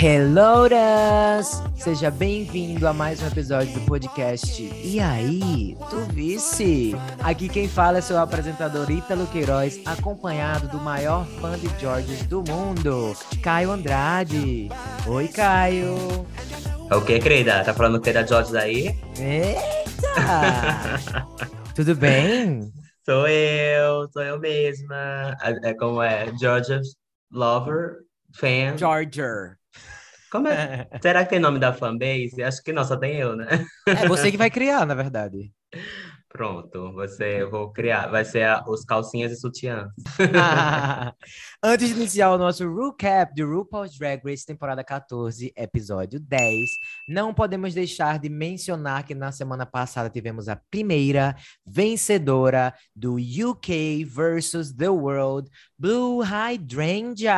Helloras! Seja bem-vindo a mais um episódio do podcast E aí, tu visse? Aqui quem fala é seu apresentador Ítalo Queiroz, acompanhado do maior fã de Georges do mundo, Caio Andrade. Oi, Caio! É o que, querida? Tá falando que é da Georges aí? Eita! Tudo bem? Sou eu, sou eu mesma. É como é? Georges Lover, fan. Georger. Como é? Será que tem nome da fanbase? Acho que não, só tem eu, né? É você que vai criar, na verdade. Pronto, você, eu vou criar. Vai ser a, os calcinhas e sutiãs. Antes de iniciar o nosso recap de RuPaul's Drag Race temporada 14, episódio 10, não podemos deixar de mencionar que na semana passada tivemos a primeira vencedora do UK versus The World, Blue Hydrangea.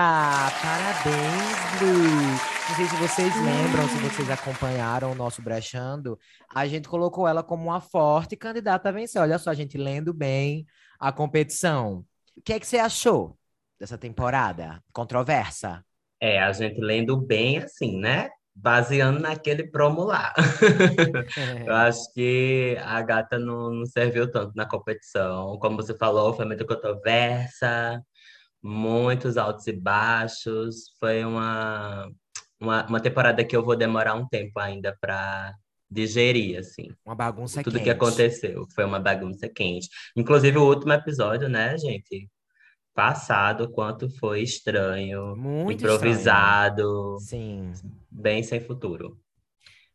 Parabéns, Blue! Não sei se vocês lembram, se vocês acompanharam o nosso brechando, a gente colocou ela como uma forte candidata a vencer. Olha só, a gente lendo bem a competição. O que é que você achou dessa temporada? Controversa? É, a gente lendo bem assim, né? Baseando naquele promo lá. Eu acho que a gata não, não serviu tanto na competição. Como você falou, foi muito controversa, muitos altos e baixos. Foi uma uma, uma temporada que eu vou demorar um tempo ainda para digerir, assim. Uma bagunça Tudo quente. que aconteceu foi uma bagunça quente. Inclusive, o último episódio, né, gente? Passado, quanto foi estranho, Muito improvisado, estranho. Sim. bem sem futuro.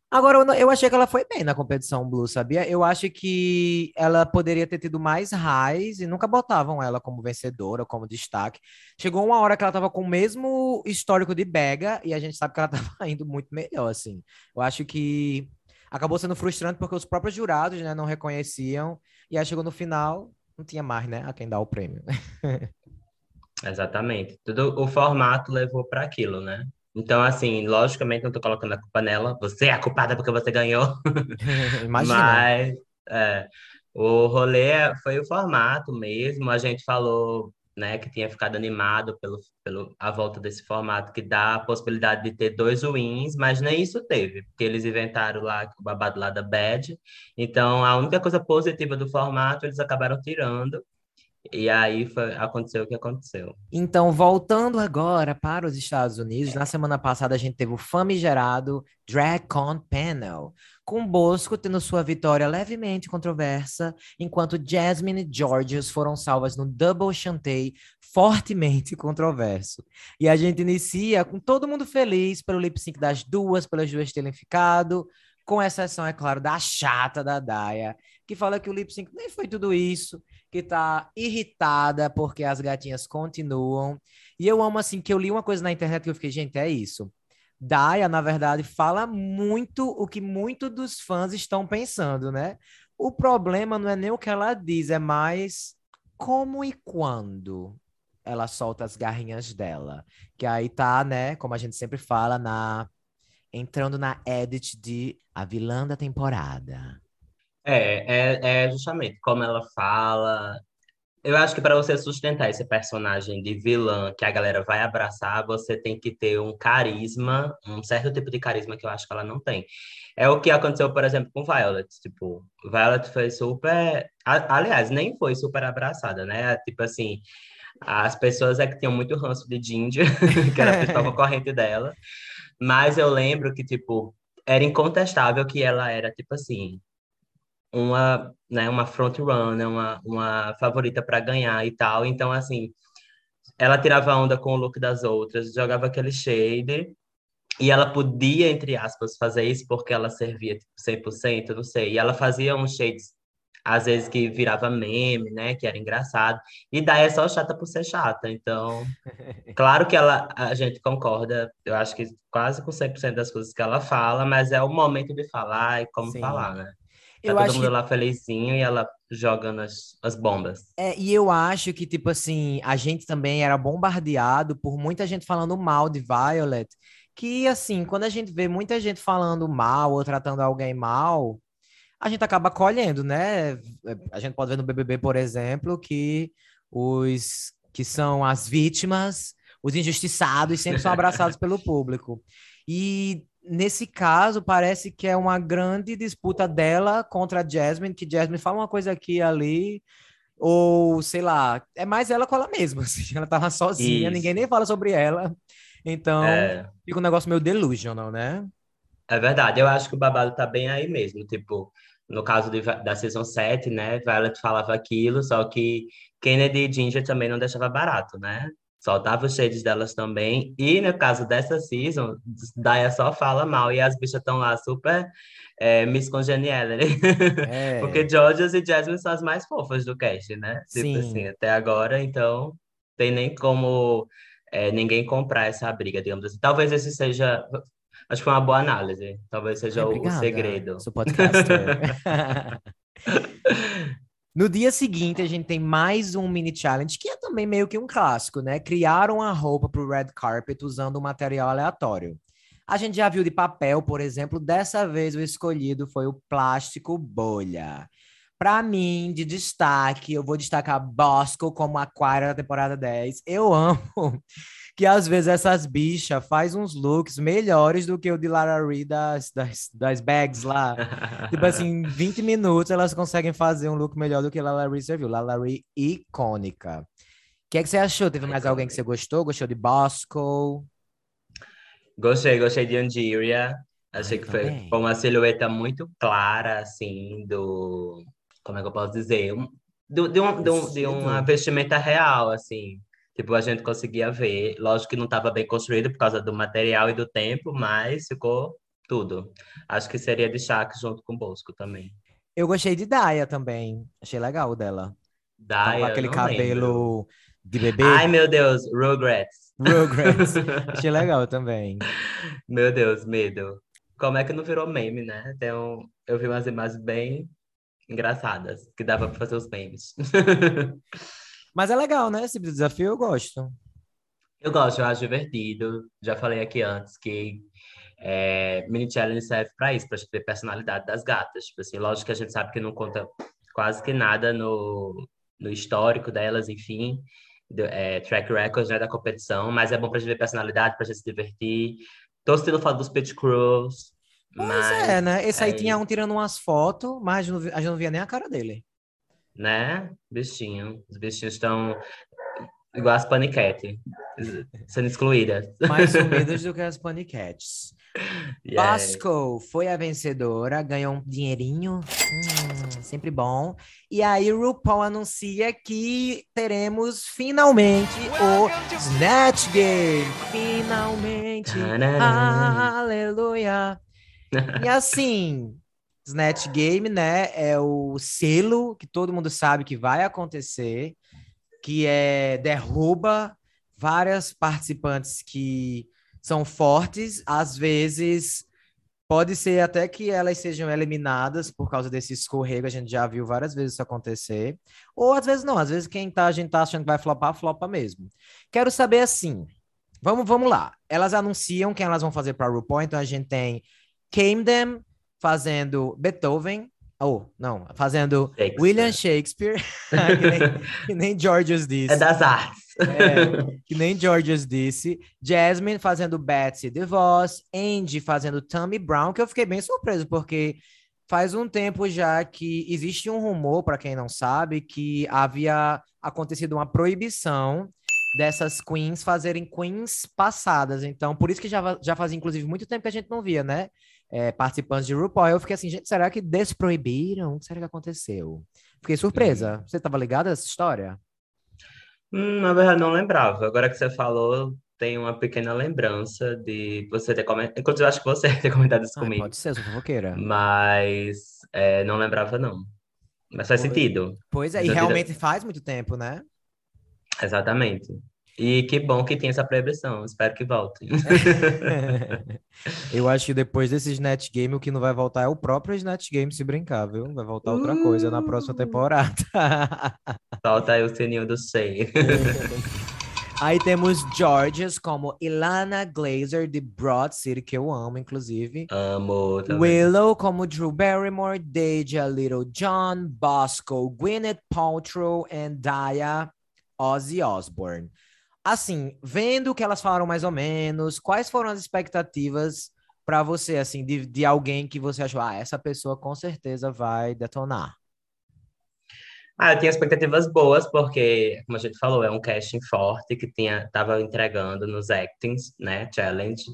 Agora, eu, achei que ela foi bem na competição Blue, sabia? Eu acho que ela poderia ter tido mais raiz e nunca botavam ela como vencedora, como destaque. Chegou uma hora que ela tava com o mesmo histórico de Bega e a gente sabe que ela tava indo muito melhor, assim. Eu acho que acabou sendo frustrante porque os próprios jurados, né, não reconheciam e aí chegou no final, não tinha mais, né, a quem dar o prêmio. Exatamente. Tudo o formato levou para aquilo, né? Então, assim, logicamente não tô colocando a culpa nela. Você é a culpada porque você ganhou. Imagina. Mas é, o rolê foi o formato mesmo. A gente falou, né, que tinha ficado animado pelo, pelo a volta desse formato que dá a possibilidade de ter dois wins, mas nem isso teve, porque eles inventaram lá o babado lá da Bad. Então, a única coisa positiva do formato eles acabaram tirando. E aí foi, aconteceu o que aconteceu. Então, voltando agora para os Estados Unidos, na semana passada a gente teve o famigerado DragCon Panel, com Bosco tendo sua vitória levemente controversa, enquanto Jasmine e Georges foram salvas no Double Chantei, fortemente controverso. E a gente inicia com todo mundo feliz pelo lip sync das duas, pelas duas terem ficado, com exceção, é claro, da chata da Daya, que fala que o lip sync nem foi tudo isso, que tá irritada porque as gatinhas continuam. E eu amo, assim, que eu li uma coisa na internet que eu fiquei, gente, é isso. Daya, na verdade, fala muito o que muitos dos fãs estão pensando, né? O problema não é nem o que ela diz, é mais como e quando ela solta as garrinhas dela. Que aí tá, né, como a gente sempre fala, na entrando na edit de a vilã da temporada. É, é, é justamente como ela fala. Eu acho que para você sustentar esse personagem de vilã que a galera vai abraçar, você tem que ter um carisma, um certo tipo de carisma que eu acho que ela não tem. É o que aconteceu, por exemplo, com Violet. Tipo, Violet foi super. Aliás, nem foi super abraçada, né? Tipo assim, as pessoas é que tinham muito ranço de Ginger, que era a principal concorrente dela. Mas eu lembro que, tipo, era incontestável que ela era, tipo assim, uma, né, uma front runner, uma, uma favorita para ganhar e tal. Então, assim, ela tirava onda com o look das outras, jogava aquele shade, e ela podia, entre aspas, fazer isso porque ela servia tipo, 100%, não sei. E ela fazia uns shades, às vezes, que virava meme, né? Que era engraçado. E daí é só chata por ser chata. Então, claro que ela, a gente concorda, eu acho que quase com 100% das coisas que ela fala, mas é o momento de falar e como Sim. falar, né? Tá Eu todo mundo que lá felizinho e ela jogando as, as bombas. É, e eu acho que, tipo assim, a gente também era bombardeado por muita gente falando mal de Violet, que, assim, quando a gente vê muita gente falando mal ou tratando alguém mal, a gente acaba colhendo, né? A gente pode ver no BBB, por exemplo, que os que são as vítimas, os injustiçados sempre são abraçados pelo público. E nesse caso, parece que é uma grande disputa dela contra a Jasmine, que Jasmine fala uma coisa aqui e ali, ou sei lá, é mais ela com ela mesma. Assim, ela tava sozinha, Isso. ninguém nem fala sobre ela. Então, É, fica um negócio meio delusional, né? é verdade, eu acho que o babado tá bem aí mesmo. Tipo, no caso de da Season 7, né? Violet falava aquilo, só que Kennedy e Ginger também não deixava barato, né? Soltava os shades delas também. E no caso dessa season, Daya só fala mal e as bichas estão lá super é, Miss Congeniality. É. Porque Georgias e Jasmine são as mais fofas do cast, né? Tipo Sim. assim, até agora, então tem nem como é, ninguém comprar essa briga, digamos assim. Talvez esse seja. Acho que foi uma boa análise. Talvez seja Ai, o- segredo. Sou podcaster. No dia seguinte, a gente tem mais um mini challenge, que é também meio que um clássico, né? Criaram a roupa para o red carpet usando um material aleatório. A gente já viu de papel, por exemplo, dessa vez o escolhido foi o plástico bolha. Para mim, de destaque, eu vou destacar Bosco como Aquária da temporada 10. Eu amo que às vezes essas bichas faz uns looks melhores do que o de Lara Reed das, das, das bags lá. Tipo assim, em 20 minutos elas conseguem fazer um look melhor do que Lala Ree serviu. Lala Ree icônica. O que é que você achou? Teve mais alguém que você gostou? Gostou de Bosco? Gostei, gostei de Andiria. Achei que foi, foi uma silhueta muito clara, assim, do. Como é que eu posso dizer? Um- do- de, um, de, um- de uma vestimenta real, assim. Tipo, a gente conseguia ver. Lógico que não estava bem construído por causa do material e do tempo, mas ficou tudo. Acho que seria de Shaq junto com o Bosco também. Eu gostei de Daya também. Achei legal o dela. Tava com Daya, aquele não lembro. cabelo de bebê. Ai, meu Deus, Rugrats. Rugrats. Achei legal também. Meu Deus, medo. Como é que não virou meme, né? Um... Eu vi umas imagens bem engraçadas, que dava pra fazer os memes. Mas é legal, né? Esse desafio eu gosto. Eu gosto, eu acho divertido. Já falei aqui antes que é, mini challenge serve pra isso, pra gente ver personalidade das gatas. Tipo assim, lógico que a gente sabe que não conta quase que nada no, no histórico delas, enfim, do, é, track record né, da competição, mas é bom pra gente ver personalidade, pra gente se divertir. Tô sentindo falta dos pit crews, Pois mas é, né? Esse aí é tinha isso. um tirando umas fotos, mas a gente não via nem a cara dele. Né? Bichinho. Os bichinhos estão igual as paniquete, sendo excluídas. Mais sumidas do que as Paniquetes. É- Basco foi a vencedora, ganhou um dinheirinho, hum, sempre bom. E aí RuPaul anuncia que teremos finalmente o Snatch Game. Finalmente, aleluia. E assim, Snatch Game, né, é o selo que todo mundo sabe que vai acontecer, que é derruba várias participantes que são fortes, às vezes pode ser até que elas sejam eliminadas por causa desse escorrego, a gente já viu várias vezes isso acontecer, ou às vezes não, às vezes quem tá, a gente tá achando que vai flopar, flopa mesmo. Quero saber assim, vamos, vamos lá, elas anunciam quem elas vão fazer para RuPaul, então a gente tem Camden fazendo Beethoven, ou não, fazendo Shakespeare. William Shakespeare, que, nem, que nem Georges disse. É das artes. É, que nem Georges disse. Jasmine fazendo Betsy DeVos. Andy fazendo Tammy Brown, que eu fiquei bem surpreso, porque faz um tempo já que existe um rumor, para quem não sabe, que havia acontecido uma proibição dessas queens fazerem queens passadas. Então, por isso que já, já fazia, inclusive, muito tempo que a gente não via, né? É, participantes de RuPaul. Eu fiquei assim, gente, será que desproibiram? O que será que aconteceu? Fiquei surpresa. Você estava ligado a essa história? Hum, na verdade, não lembrava. Agora que você falou, tem uma pequena lembrança de você ter comentado. Inclusive, eu acho que você ter comentado isso Ah, comigo. pode ser, sou fofoqueira. Mas é, não lembrava, não. Mas faz Pois- sentido. Pois é, e Já vi da- realmente faz muito tempo, né? Exatamente. E que bom que tem essa proibição. Espero que volte. Eu acho que depois desse Snatch Game, o que não vai voltar é o próprio Snatch Game, se brincar, viu? Vai voltar outra coisa na próxima Uh. temporada. Solta aí o sininho do Sei. Aí temos Georges como Ilana Glazer, de Broad City, que eu amo, inclusive. Amo também. Willow como Drew Barrymore, Deja Little John, Bosco, Gwyneth Paltrow e Daya Ozzy Osbourne. Assim, vendo o que elas falaram mais ou menos, quais foram as expectativas para você, assim, de, de alguém que você achou, ah, essa pessoa com certeza vai detonar? Ah, eu tinha expectativas boas, porque, como a gente falou, é um casting forte que tinha, tava entregando nos actings, né, challenge.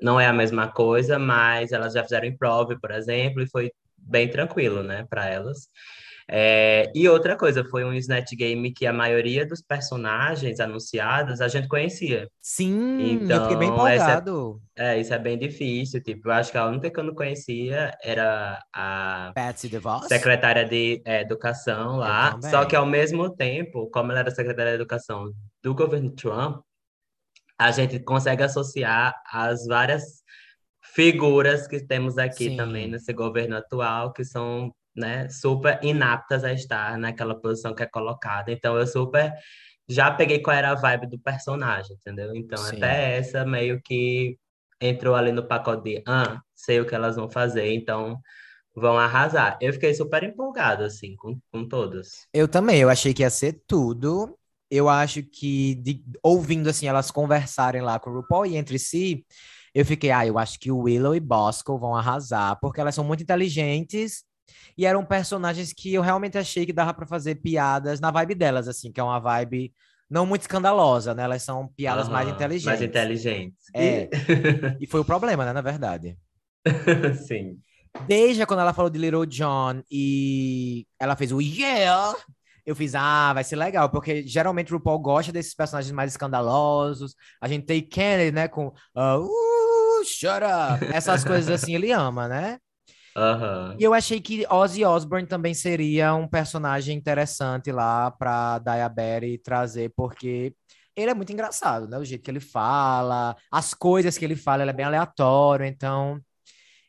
Não é a mesma coisa, mas elas já fizeram improv, por exemplo, e foi bem tranquilo, né, para elas. É, e outra coisa, foi um Snatch Game que a maioria dos personagens anunciados a gente conhecia. Sim, então, eu fiquei bem então, empolgado. É, é, isso é bem difícil. Tipo, eu acho que a única que eu não conhecia era a Patsy DeVos? secretária de é, Educação lá. Só que ao mesmo tempo, como ela era secretária de Educação do governo Trump, a gente consegue associar as várias figuras que temos aqui Sim. também nesse governo atual, que são né, super inaptas a estar naquela posição que é colocada. Então eu super já peguei qual era a vibe do personagem, entendeu? Então Sim. até essa meio que entrou ali no pacote de, ah, sei o que elas vão fazer, então vão arrasar. Eu fiquei super empolgado, assim, com, com todas. Eu também, eu achei que ia ser tudo. Eu acho que, de, ouvindo, assim, elas conversarem lá com o RuPaul e entre si, eu fiquei, ah, eu acho que o Willow e Bosco vão arrasar, porque elas são muito inteligentes e eram personagens que eu realmente achei que dava para fazer piadas na vibe delas, assim, que é uma vibe não muito escandalosa, né? Elas são piadas uhum, mais inteligentes. Mais inteligentes. É. e foi o problema, né, na verdade. Sim. Desde quando ela falou de Little John e ela fez o yeah, eu fiz, ah, vai ser legal, porque geralmente o RuPaul gosta desses personagens mais escandalosos. A gente tem Kennedy, né, com uh, uh, shut up, essas coisas assim, ele ama, né? Uhum. E eu achei que Ozzy Osbourne também seria um personagem interessante lá para Diabetes trazer, porque ele é muito engraçado, né? O jeito que ele fala, as coisas que ele fala, ele é bem aleatório, então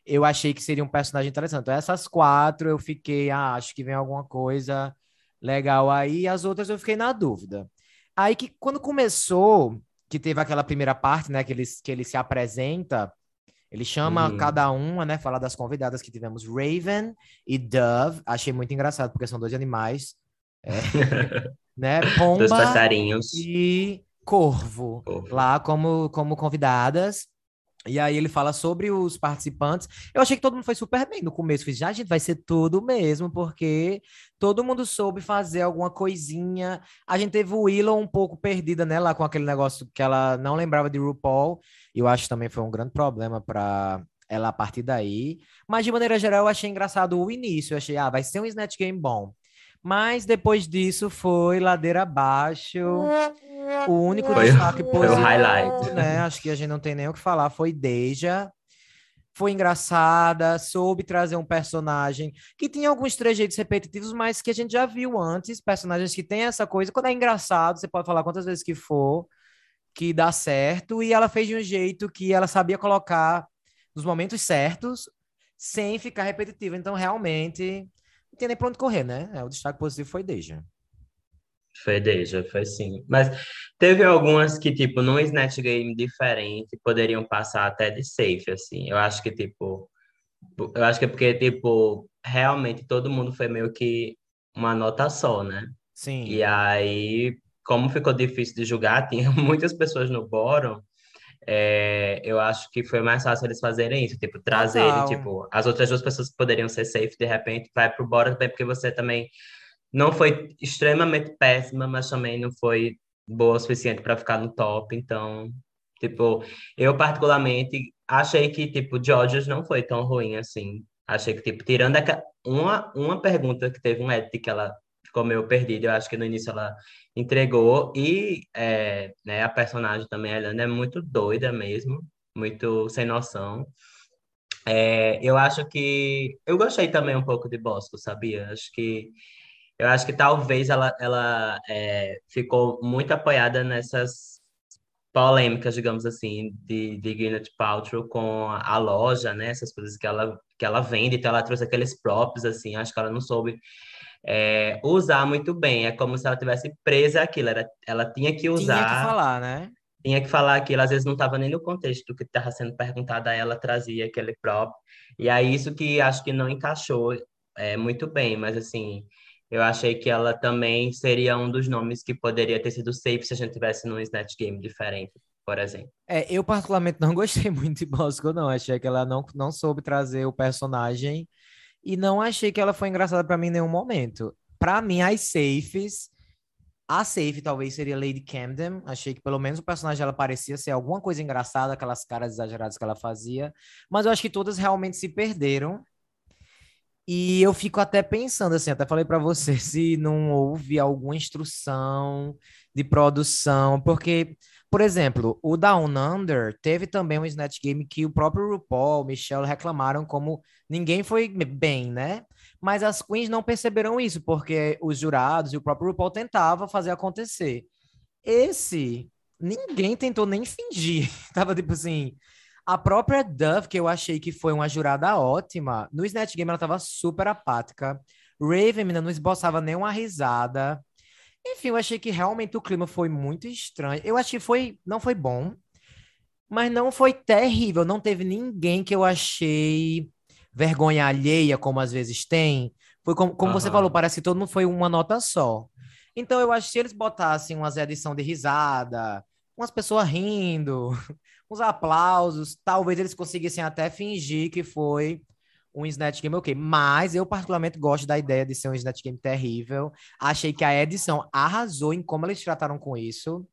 eu achei que seria um personagem interessante. Então, essas quatro eu fiquei, ah, acho que vem alguma coisa legal aí, as outras eu fiquei na dúvida. Aí que quando começou, que teve aquela primeira parte, né, que ele, que ele se apresenta, ele chama uhum. cada uma, né? Fala das convidadas que tivemos Raven e Dove. Achei muito engraçado, porque são dois animais. É, né? Pomba dois passarinhos. E corvo, corvo, lá como, como convidadas. E aí ele fala sobre os participantes. Eu achei que todo mundo foi super bem no começo. Fiz, já, a gente vai ser tudo mesmo, porque todo mundo soube fazer alguma coisinha. A gente teve o Willow um pouco perdida, né, lá com aquele negócio que ela não lembrava de RuPaul. E eu acho que também foi um grande problema para ela a partir daí. Mas de maneira geral, eu achei engraçado o início. Eu achei, ah, vai ser um Snatch Game bom. Mas depois disso foi ladeira abaixo. O único foi, destaque positivo, foi o highlight. né? Acho que a gente não tem nem o que falar. Foi Deja. Foi engraçada, soube trazer um personagem que tinha alguns trejeitos repetitivos, mas que a gente já viu antes. Personagens que têm essa coisa. Quando é engraçado, você pode falar quantas vezes que for, que dá certo. E ela fez de um jeito que ela sabia colocar nos momentos certos, sem ficar repetitiva. Então, realmente, não tem nem pra onde correr, né? É, o destaque positivo foi Deja. Foi Deja, foi sim. Mas teve algumas que, tipo, num Snatch Game diferente, poderiam passar até de safe, assim. Eu acho que, tipo... Eu acho que é porque, tipo, realmente todo mundo foi meio que uma nota só, né? Sim. E aí, como ficou difícil de julgar, tinha muitas pessoas no bórum, é, eu acho que foi mais fácil eles fazerem isso, tipo, trazerem, tipo, as outras duas pessoas que poderiam ser safe, de repente, vai pro bórum também, porque você também não foi extremamente péssima, mas também não foi boa o suficiente para ficar no top. Então, tipo, eu particularmente achei que, tipo, Georges não foi tão ruim assim. Achei que, tipo, tirando uma, uma pergunta que teve um edit que ela ficou meio perdida, eu acho que no início ela entregou. E é, né, a personagem também, a Helena, é muito doida mesmo, muito sem noção. É, eu acho que. Eu gostei também um pouco de Bosco, sabia? Acho que eu acho que talvez ela, ela é, ficou muito apoiada nessas polêmicas, digamos assim, de, de Gwyneth Paltrow com a, loja, né? Essas coisas que ela, que ela vende, então ela trouxe aqueles props, assim, acho que ela não soube é, usar muito bem. É como se ela tivesse presa aquilo, ela, ela tinha que usar... Tinha que falar, né? Tinha que falar aquilo, às vezes não estava nem no contexto do que estava sendo perguntado a ela, trazia aquele prop. E aí isso que acho que não encaixou é, muito bem, mas assim eu achei que ela também seria um dos nomes que poderia ter sido safe se a gente tivesse num Snatch Game diferente, por exemplo. É, eu particularmente não gostei muito de Bosco, não. Achei que ela não, não soube trazer o personagem e não achei que ela foi engraçada para mim em nenhum momento. Para mim, as safes, a safe talvez seria Lady Camden. Achei que pelo menos o personagem dela parecia ser alguma coisa engraçada, aquelas caras exageradas que ela fazia. Mas eu acho que todas realmente se perderam. E eu fico até pensando assim, até falei para você se não houve alguma instrução de produção, porque, por exemplo, o Down Under teve também um Snatch Game que o próprio RuPaul, Michelle reclamaram como ninguém foi bem, né? Mas as queens não perceberam isso, porque os jurados e o próprio RuPaul tentavam fazer acontecer. Esse, ninguém tentou nem fingir. Tava tipo assim, a própria Dove, que eu achei que foi uma jurada ótima, no Snatch Game ela tava super apática. Raven ainda não esboçava nenhuma risada. Enfim, eu achei que realmente o clima foi muito estranho. Eu achei que foi, não foi bom, mas não foi terrível. Não teve ninguém que eu achei vergonha alheia, como às vezes tem. Foi como, como uhum. você falou, parece que todo mundo foi uma nota só. Então eu acho que se eles botassem umas edição de risada, umas pessoas rindo, uns aplausos, talvez eles conseguissem até fingir que foi um Snatch Game ok. Mas eu particularmente gosto da ideia de ser um Snatch Game terrível. Achei que a edição arrasou em como eles trataram com isso,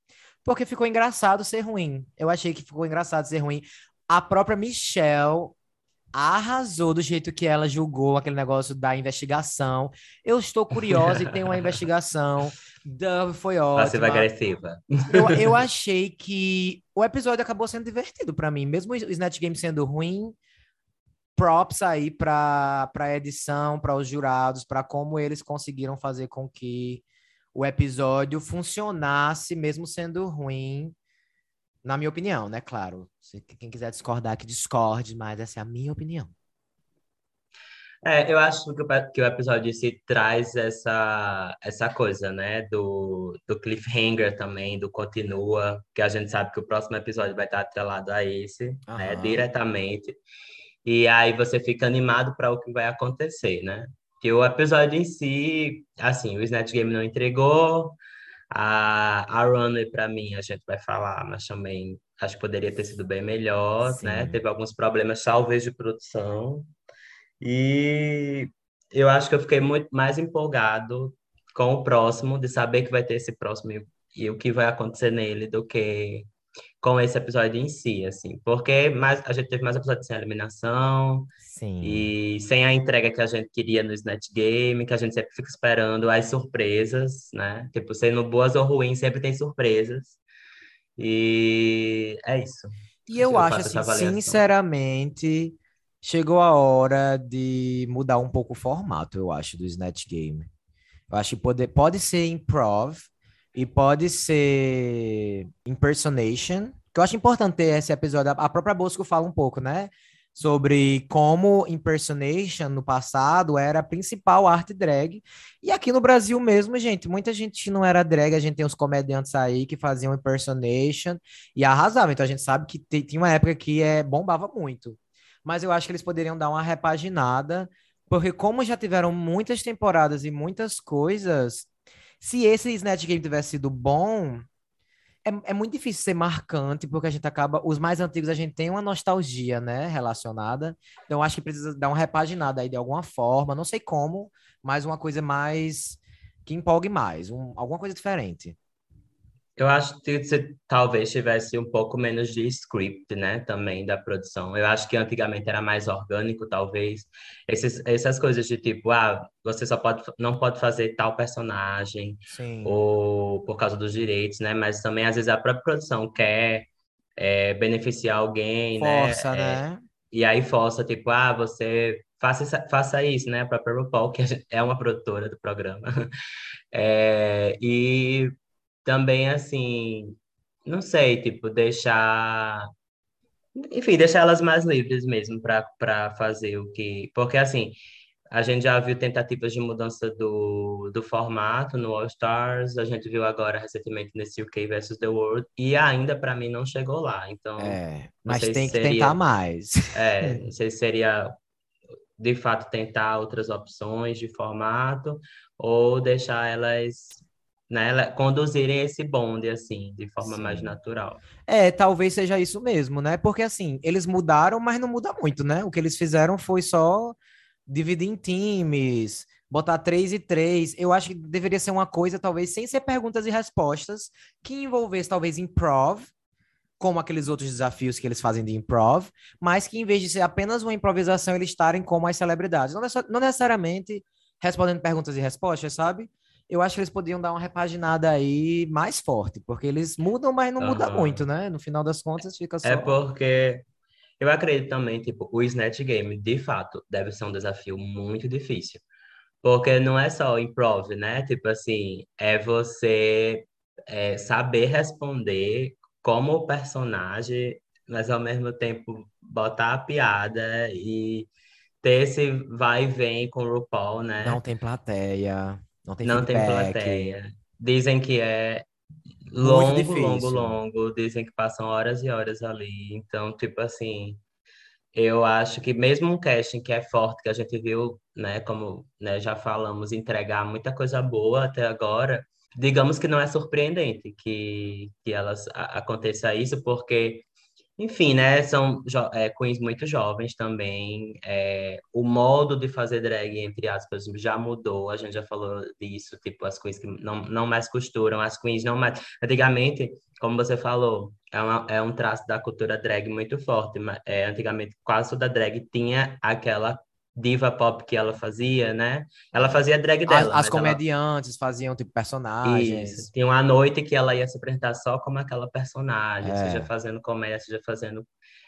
porque ficou engraçado ser ruim. Eu achei que ficou engraçado ser ruim. A própria Michelle arrasou do jeito que ela julgou aquele negócio da investigação. Eu estou curiosa e tem uma investigação. Dove foi ótima. Passiva agressiva. Eu, eu achei que o episódio acabou sendo divertido para mim, mesmo o Snatch Game sendo ruim. Props aí para a edição, para os jurados, para como eles conseguiram fazer com que o episódio funcionasse, mesmo sendo ruim na minha opinião, né? Claro. Se quem quiser discordar, que discorde, mas essa é a minha opinião. É, eu acho que o, que o episódio se traz essa, essa coisa, né? Do, do cliffhanger também, do continua, que a gente sabe que o próximo episódio vai estar atrelado a esse, né? Diretamente. E aí você fica animado para o que vai acontecer, né? Que o episódio em si, assim, o Snatch Game não entregou, a, a Runway, para mim, a gente vai falar, mas também acho que poderia ter sido bem melhor, Sim. né? Teve alguns problemas, talvez, de produção. E eu acho que eu fiquei muito mais empolgado com o próximo, de saber que vai ter esse próximo e, e o que vai acontecer nele, do que com esse episódio em si, assim. Porque mais, a gente teve mais episódios sem eliminação. Sim. E sem a entrega que a gente queria no Snatch Game, que a gente sempre fica esperando as surpresas, né? Tipo, sendo boas ou ruins, sempre tem surpresas. E é isso. E eu, eu acho, assim, sinceramente, chegou a hora de mudar um pouco o formato, eu acho, do Snatch Game. Eu acho que pode, pode ser improv, e pode ser impersonation, que eu acho importante ter esse episódio. A própria Bosco fala um pouco, né? Sobre como impersonation no passado era a principal arte drag. E aqui no Brasil mesmo, gente, muita gente não era drag, a gente tem uns comediantes aí que faziam impersonation e arrasavam. Então a gente sabe que tinha uma época que é, bombava muito. Mas eu acho que eles poderiam dar uma repaginada, porque como já tiveram muitas temporadas e muitas coisas, se esse Snatch Game tivesse sido bom, é, é muito difícil ser marcante, porque a gente acaba. Os mais antigos a gente tem uma nostalgia, né? Relacionada. Então, acho que precisa dar uma repaginada aí de alguma forma, não sei como, mas uma coisa mais. que empolgue mais, um, alguma coisa diferente. Eu acho que se talvez tivesse um pouco menos de script, né, também da produção. Eu acho que antigamente era mais orgânico, talvez. Esses, essas coisas de tipo, ah, você só pode, não pode fazer tal personagem, Sim. ou por causa dos direitos, né? Mas também às vezes a própria produção quer é, beneficiar alguém, né? força, né? né? e aí força, tipo, ah, você faça, faça isso, né? A própria RuPaul, que é uma produtora do programa. É, e também, assim, não sei, tipo, deixar. Enfim, deixar elas mais livres mesmo para fazer o que. Porque, assim, a gente já viu tentativas de mudança do, do formato no All Stars, a gente viu agora recentemente nesse UK versus The World, e ainda para mim não chegou lá. Então, é, mas tem que seria, tentar mais. É, não sei se seria de fato tentar outras opções de formato ou deixar elas né, conduzirem esse bonde assim, de forma Sim. mais natural. É, talvez seja isso mesmo, né? Porque assim, eles mudaram, mas não muda muito, né? O que eles fizeram foi só dividir em times, botar três e três. Eu acho que deveria ser uma coisa, talvez, sem ser perguntas e respostas, que envolvesse talvez improv, como aqueles outros desafios que eles fazem de improv, mas que em vez de ser apenas uma improvisação, eles estarem como as celebridades. Não, não necessariamente respondendo perguntas e respostas, sabe? Eu acho que eles podiam dar uma repaginada aí mais forte, porque eles mudam, mas não uhum. muda muito, né? No final das contas, fica só. É porque eu acredito também, tipo, o Snatch Game, de fato, deve ser um desafio muito difícil. Porque não é só improv, né? Tipo assim, é você é, saber responder como o personagem, mas ao mesmo tempo botar a piada e ter esse vai e vem com o RuPaul, né? Não tem plateia, não tem Não feedback. tem plateia. Dizem que é longo, longo, longo. Dizem que passam horas e horas ali. Então, tipo assim, eu acho que mesmo um casting que é forte, que a gente viu, né, como né, já falamos, entregar muita coisa boa até agora, digamos que não é surpreendente que, que elas a, aconteça isso, porque, enfim, né, são é, queens muito jovens também, é, o modo de fazer drag, entre aspas, já mudou, a gente já falou disso, tipo, as queens que não, não mais costuram, as queens não mais... Antigamente, como você falou, é, uma, é um traço da cultura drag muito forte, é, antigamente quase toda drag tinha aquela diva pop que ela fazia, né? Ela fazia drag dela. As, as comediantes ela... faziam tipo personagens. Isso. Tinha uma noite que ela ia se apresentar só como aquela personagem, é. seja fazendo comédia, seja fazendo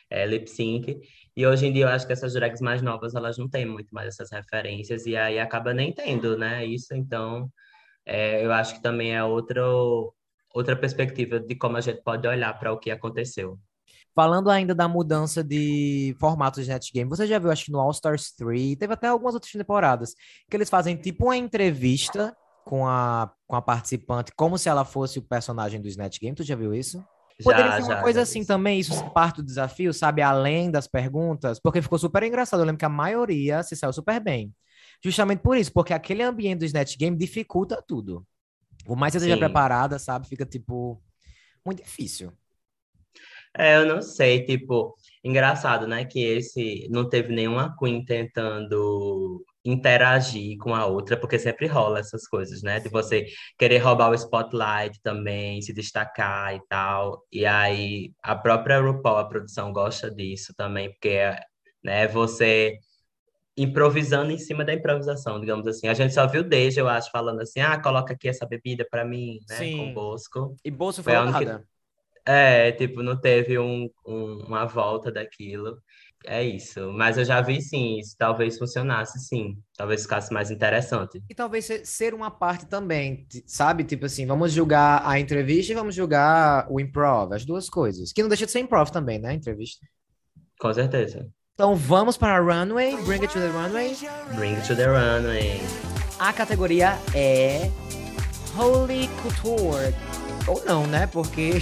é, lip sync. E hoje em dia eu acho que essas drags mais novas elas não têm muito mais essas referências e aí acaba nem tendo, né? Isso então é, eu acho que também é outro outra perspectiva de como a gente pode olhar para o que aconteceu. Falando ainda da mudança de formatos de Net Game, você já viu, acho que no All Stars 3, teve até algumas outras temporadas, que eles fazem tipo uma entrevista com a, com a participante, como se ela fosse o personagem do Snatch Game. Tu já viu isso? Poderia já, ser uma já, coisa já assim também, isso parte do desafio, sabe? Além das perguntas, porque ficou super engraçado. Eu lembro que a maioria se saiu super bem. Justamente por isso, porque aquele ambiente do Snatch Game dificulta tudo. Por mais que você esteja preparada, sabe? Fica, tipo, muito difícil. É, eu não sei, tipo, engraçado, né? Que esse não teve nenhuma Queen tentando interagir com a outra, porque sempre rola essas coisas, né? De você querer roubar o spotlight também, se destacar e tal. E aí a própria RuPaul, a produção, gosta disso também, porque né, você improvisando em cima da improvisação, digamos assim. A gente só viu desde, eu acho, falando assim, ah, coloca aqui essa bebida para mim, né, Sim. com o Bosco. E Bosco foi nada. É, tipo, não teve um, um, uma volta daquilo. É isso. Mas eu já vi sim, isso talvez funcionasse sim. Talvez ficasse mais interessante. E talvez ser uma parte também, sabe? Tipo assim, vamos julgar a entrevista e vamos julgar o improv, as duas coisas. Que não deixa de ser improv também, né? Entrevista. Com certeza. Então vamos para a runway. Bring it to the runway. Bring it to the runway. A categoria é Holy Couture. Ou não, né? Porque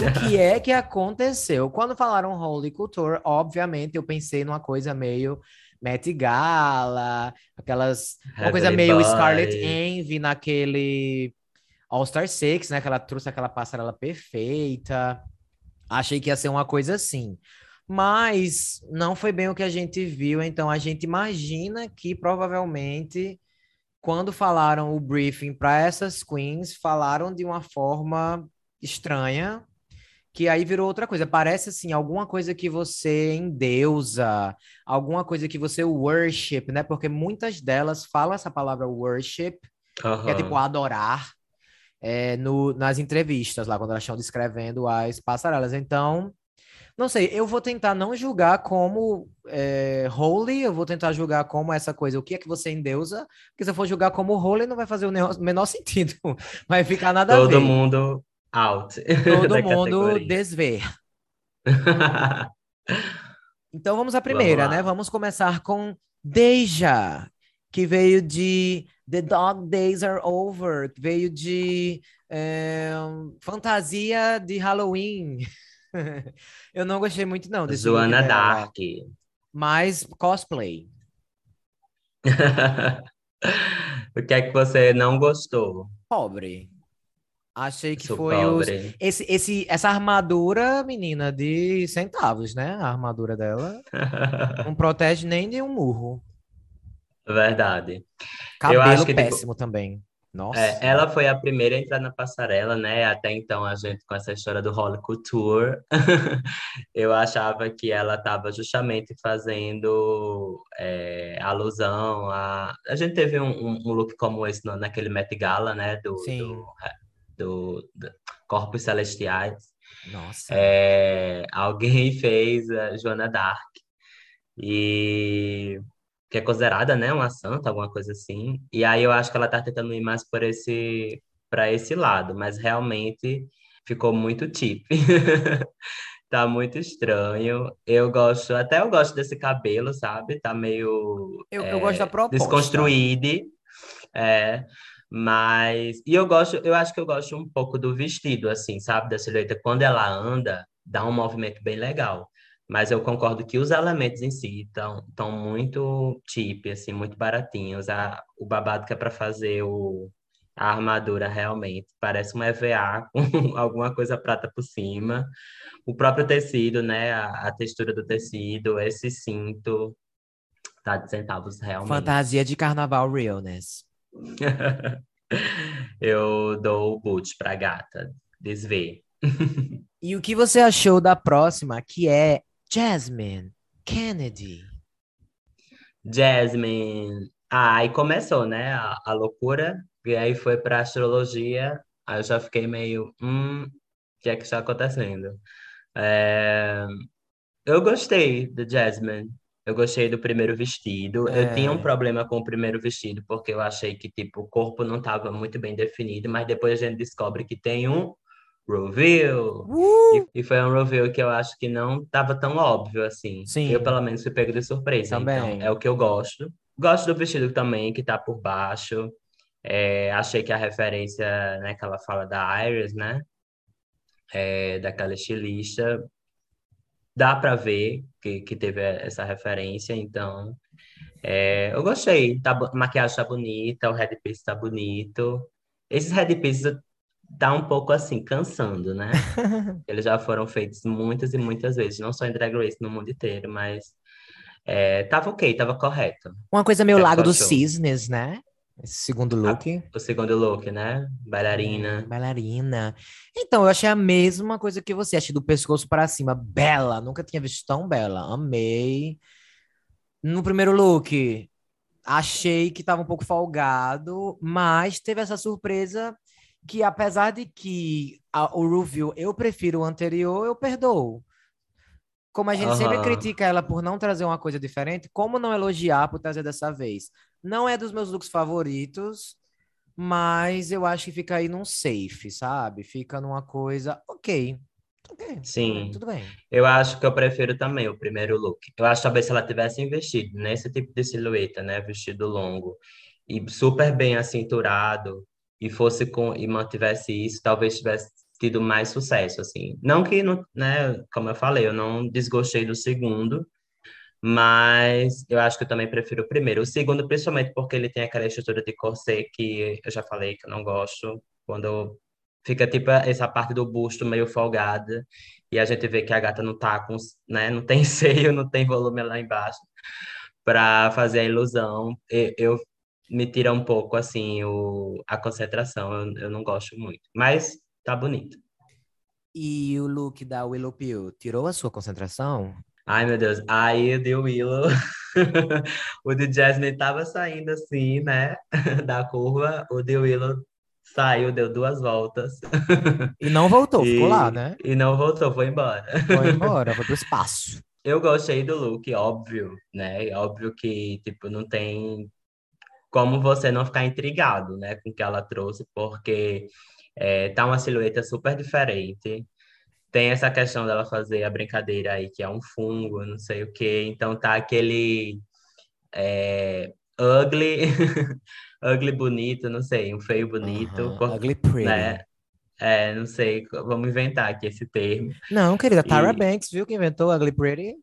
o que é que aconteceu? Quando falaram Holy Couture, obviamente eu pensei numa coisa meio Met Gala, aquelas. Uma coisa meio. Scarlet Envy naquele All Star 6, né? Que ela trouxe aquela passarela perfeita. Achei que ia ser uma coisa assim mas não foi bem o que a gente viu, então a gente imagina que provavelmente quando falaram o briefing para essas queens, falaram de uma forma estranha, que aí virou outra coisa. Parece assim, alguma coisa que você endeusa, alguma coisa que você worship, né? Porque muitas delas falam essa palavra worship, uhum. que é tipo adorar, é, no, nas entrevistas lá, quando elas estão descrevendo as passarelas. Então, não sei, eu vou tentar não julgar como é, holy, eu vou tentar julgar como essa coisa, o que é que você endeusa, porque se eu for julgar como holy, não vai fazer o menor sentido, vai ficar nada Todo a ver. Todo mundo out. Todo mundo desver. então vamos à primeira, vamos né? Vamos começar com Deja, que veio de The Dog Days Are Over, que veio de é, fantasia de Halloween. eu não gostei muito, não. Desse Joana Dark. Mas cosplay. O que é que você não gostou? Pobre. Achei que Sou foi os... esse, esse, essa armadura, menina, de centavos, né? A armadura dela não protege nem de um murro. Verdade. Eu Cabelo acho que, tipo, péssimo também. Nossa. É, ela foi a primeira a entrar na passarela, né? Até então, a gente, com essa história do Holly Couture, eu achava que ela estava justamente fazendo é, alusão a. A gente teve um, um- um look como esse no- naquele Met Gala, né? Do, Sim. do, do- do Corpos Celestiais. Nossa. É, alguém fez a Joana Dark, e que é considerada, né, uma santa, alguma coisa assim. E aí eu acho que ela tá tentando ir mais por esse para esse lado, mas realmente ficou muito cheap. Tá muito estranho. Eu gosto, até eu gosto desse cabelo, sabe? Tá meio Eu, eu gosto da é, proposta. desconstruído, é, mas e eu gosto, eu acho que eu gosto um pouco do vestido, assim, sabe? Da silhueta. Quando ela anda, dá um movimento bem legal. Mas eu concordo que os elementos em si estão tão muito cheap, assim, muito baratinhos. A, o babado que é para fazer o, a armadura realmente parece um EVA com alguma coisa prata por cima. O próprio tecido, né? A, a textura do tecido, esse cinto, tá de centavos realmente. Fantasia de carnaval realness. Eu dou o boot pra gata. Desvê. E o que você achou da próxima, que é Jasmine Kennedy? Jasmine. Ah, aí começou, né? A, a loucura. E aí foi pra astrologia. Aí eu já fiquei meio. Hum, o que é que está acontecendo? É, Eu gostei do Jasmine. Eu gostei do primeiro vestido. Eu tinha um É. problema com o primeiro vestido, porque eu achei que, tipo, o corpo não estava muito bem definido, mas depois a gente descobre que tem um reveal. Uh! E, e foi um reveal que eu acho que não estava tão óbvio assim. Sim. Eu, pelo menos, fui pego de surpresa. Também. Então, é o que eu gosto. Gosto do vestido também, que tá por baixo. É, achei que a referência, né, que ela fala da Iris, né? É, daquela estilista, dá para ver que, que teve essa referência, então é, eu gostei. Tá, a maquiagem tá bonita, o headpiece tá bonito. Esses headpieces tá um pouco assim, cansando, né? Eles já foram feitos muitas e muitas vezes, não só em Drag Race, no mundo inteiro, mas é, tava ok, tava correto. Uma coisa meio Lago dos? Cisnes, né? Esse segundo look. O segundo look, né? Bailarina. Bailarina. Então, eu achei a mesma coisa que você. Achei do pescoço para cima. Bela. Nunca tinha visto tão bela. Amei. No primeiro look, achei que tava um pouco folgado, mas teve essa surpresa que, apesar de que a- o review eu prefiro o anterior, eu perdoo. Como a gente sempre Aham. critica ela por não trazer uma coisa diferente, como não elogiar por trazer dessa vez? Não é dos meus looks favoritos, mas eu acho que fica aí num safe, sabe? Fica numa coisa, ok. Sim. tudo bem. Eu acho que eu prefiro também o primeiro look. Eu acho que talvez se ela tivesse investido nesse tipo de silhueta, né, vestido longo e super bem acinturado e fosse com e mantivesse isso, talvez tivesse tido mais sucesso assim. Não que não, né, como eu falei, eu não desgostei do segundo, mas eu acho que eu também prefiro o primeiro. O segundo, principalmente porque ele tem aquela estrutura de corset que eu já falei que eu não gosto, quando fica tipo essa parte do busto meio folgada e a gente vê que a gata não tá com, né, não tem seio, não tem volume lá embaixo para fazer a ilusão. E- Eu, me tira um pouco assim o, a concentração, eu, eu não gosto muito, mas tá bonito. E o look da Willow Pill tirou a sua concentração? Ai, meu Deus. Aí o de Willow, o de Jasmine tava saindo assim, né, da curva, o de Willow saiu, deu duas voltas E não voltou, ficou lá, e, né? e não voltou, foi embora. Foi embora, foi pro espaço. Eu gostei do look, óbvio, né? Óbvio que, tipo, não tem como você não ficar intrigado, né, com o que ela trouxe, porque é, tá uma silhueta super diferente. Tem essa questão dela fazer a brincadeira aí, que é um fungo, não sei o quê. Então tá aquele é, ugly, ugly bonito, não sei, um feio bonito, Aham, por- Ugly Pretty. né? É, não sei, vamos inventar aqui esse termo. Não, querida, Tyra E Banks, viu que inventou Ugly Pretty?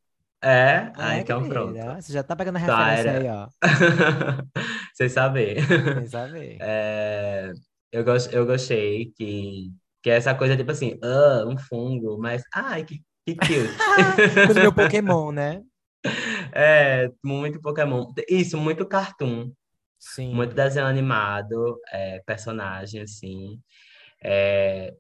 É? É, Ah, então querida, pronto. Você já tá pegando a referência aí, Tyra. ó. Sem saber. Sem saber. É, eu, gos- eu gostei que, que é essa coisa, tipo assim, ah, um fungo, mas, ai, que, que cute. Coisa meu Pokémon, né? É, muito Pokémon. Isso, muito cartoon, muito Sim. desenho animado, é, personagem, assim. É,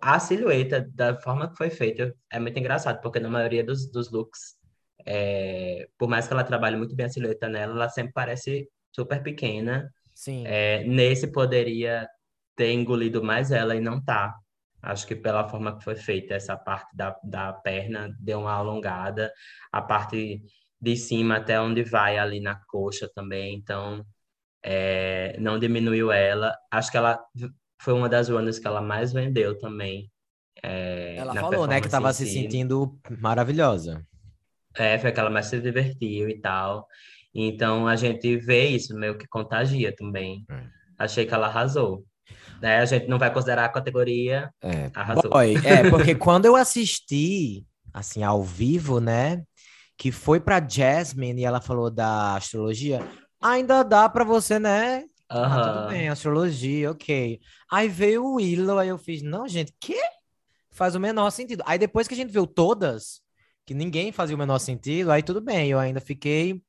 a silhueta, da forma que foi feita, é muito engraçado, porque na maioria dos, dos looks, é, por mais que ela trabalhe muito bem a silhueta nela, ela sempre parece super pequena. Sim. É, nesse poderia ter engolido mais ela e não tá. Acho que pela forma que foi feita, essa parte da, da perna deu uma alongada, a parte de cima até onde vai ali na coxa também, então é, não diminuiu ela. Acho que ela foi uma das runners que ela mais vendeu também é, Ela falou, né, que performance em tava se sentindo maravilhosa. É, foi aquela mais se divertiu e tal. Então a gente vê isso, meio que contagia também. Achei que ela arrasou. Né? A gente não vai considerar a categoria, É, arrasou. boy, é, porque quando eu assisti, assim, ao vivo, né, que foi pra Jasmine e ela falou da astrologia, ainda dá pra você, né? Ah, tudo bem, astrologia, ok. Aí veio o Willow, aí eu fiz, não, gente, que? Faz o menor sentido. Aí depois que a gente viu todas, que ninguém fazia o menor sentido, aí tudo bem, eu ainda fiquei.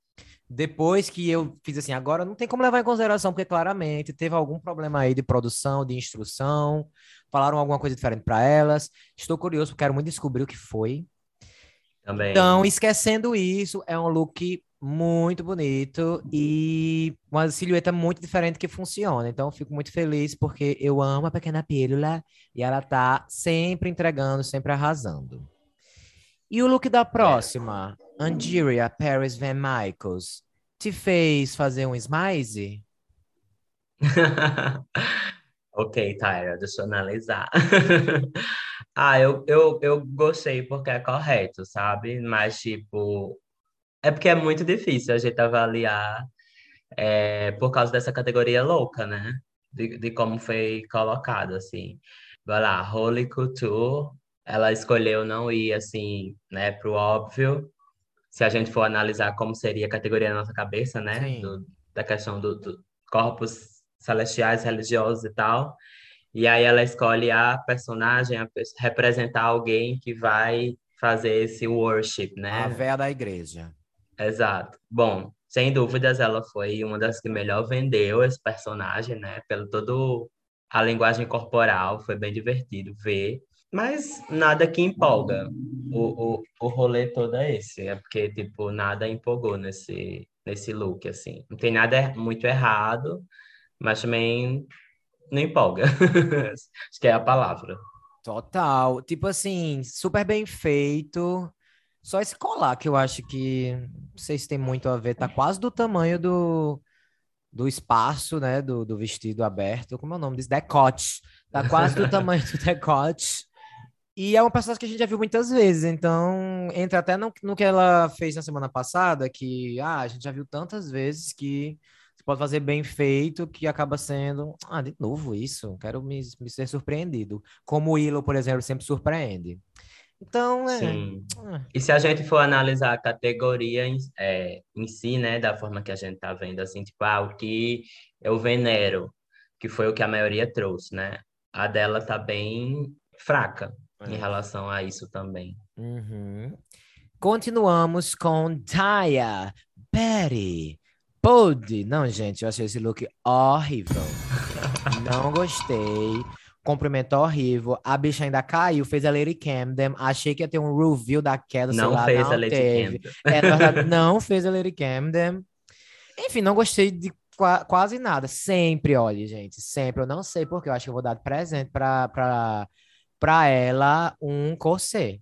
Depois que eu fiz assim, agora não tem como levar em consideração, porque claramente teve algum problema aí de produção, de instrução, falaram alguma coisa diferente para elas. Estou curioso, porque quero muito descobrir o que foi. Então, Também. esquecendo isso, é um look muito bonito e uma silhueta muito diferente que funciona. Então, eu fico muito feliz porque eu amo a Pequena Pílula e ela tá sempre entregando, sempre arrasando. E o look da É. próxima, Angeria Paris Van Michaels, te fez fazer um smile? Ok, Tyra, deixa eu analisar. Ah, eu, eu, eu gostei porque é correto, sabe? Mas, tipo, é porque é muito difícil a gente avaliar é, por causa dessa categoria louca, né? De, de como foi colocado, assim. Vai lá, Holy Couture, ela escolheu não ir, assim, né, pro óbvio. Se a gente for analisar como seria a categoria na nossa cabeça, né? Do, da questão do, do corpos celestiais, religiosos e tal. E aí ela escolhe a personagem, a, representar alguém que vai fazer esse worship, A né? véia da igreja. Exato. Bom, sem dúvidas, ela foi uma das que melhor vendeu esse personagem, né? Pelo todo a linguagem corporal, foi bem divertido ver. Mas nada que empolga. O, o, o rolê todo é esse. É porque, tipo, nada empolgou nesse, nesse look, assim. Não tem nada er- muito errado, mas também não empolga. Acho que é a palavra. Total. Tipo assim, super bem feito. Só esse colar que eu acho que não sei se tem muito a ver, tá quase do tamanho do, do espaço, né? Do, do vestido aberto. Como é o nome disso? Decote. Tá quase do tamanho do decote. E é uma personagem que a gente já viu muitas vezes, então entra até no, no que ela fez na semana passada, que ah, a gente já viu tantas vezes que você pode fazer bem feito, que acaba sendo, ah, de novo isso, quero me, me ser surpreendido. Como o Willow, por exemplo, sempre surpreende. Então, é. Sim. ah, E se a gente for analisar a categoria em, é, em si, né, da forma que a gente tá vendo, assim, tipo, ah, o que eu venero, que foi o que a maioria trouxe, né? A dela tá bem fraca em é. relação a isso também. Uhum. Continuamos com Taya, Betty, Pod. Não, gente, eu achei esse look horrível. Não gostei. Comprimento horrível. A bicha ainda caiu, fez a Lady Camden. Achei que ia ter um review da queda, sei Não lá, fez a não Lady teve. Camden. É, não fez a Lady Camden. Enfim, não gostei de qua- quase nada. Sempre, olha, gente, sempre. Eu não sei porque eu acho que eu vou dar de presente pra, pra ela um corset.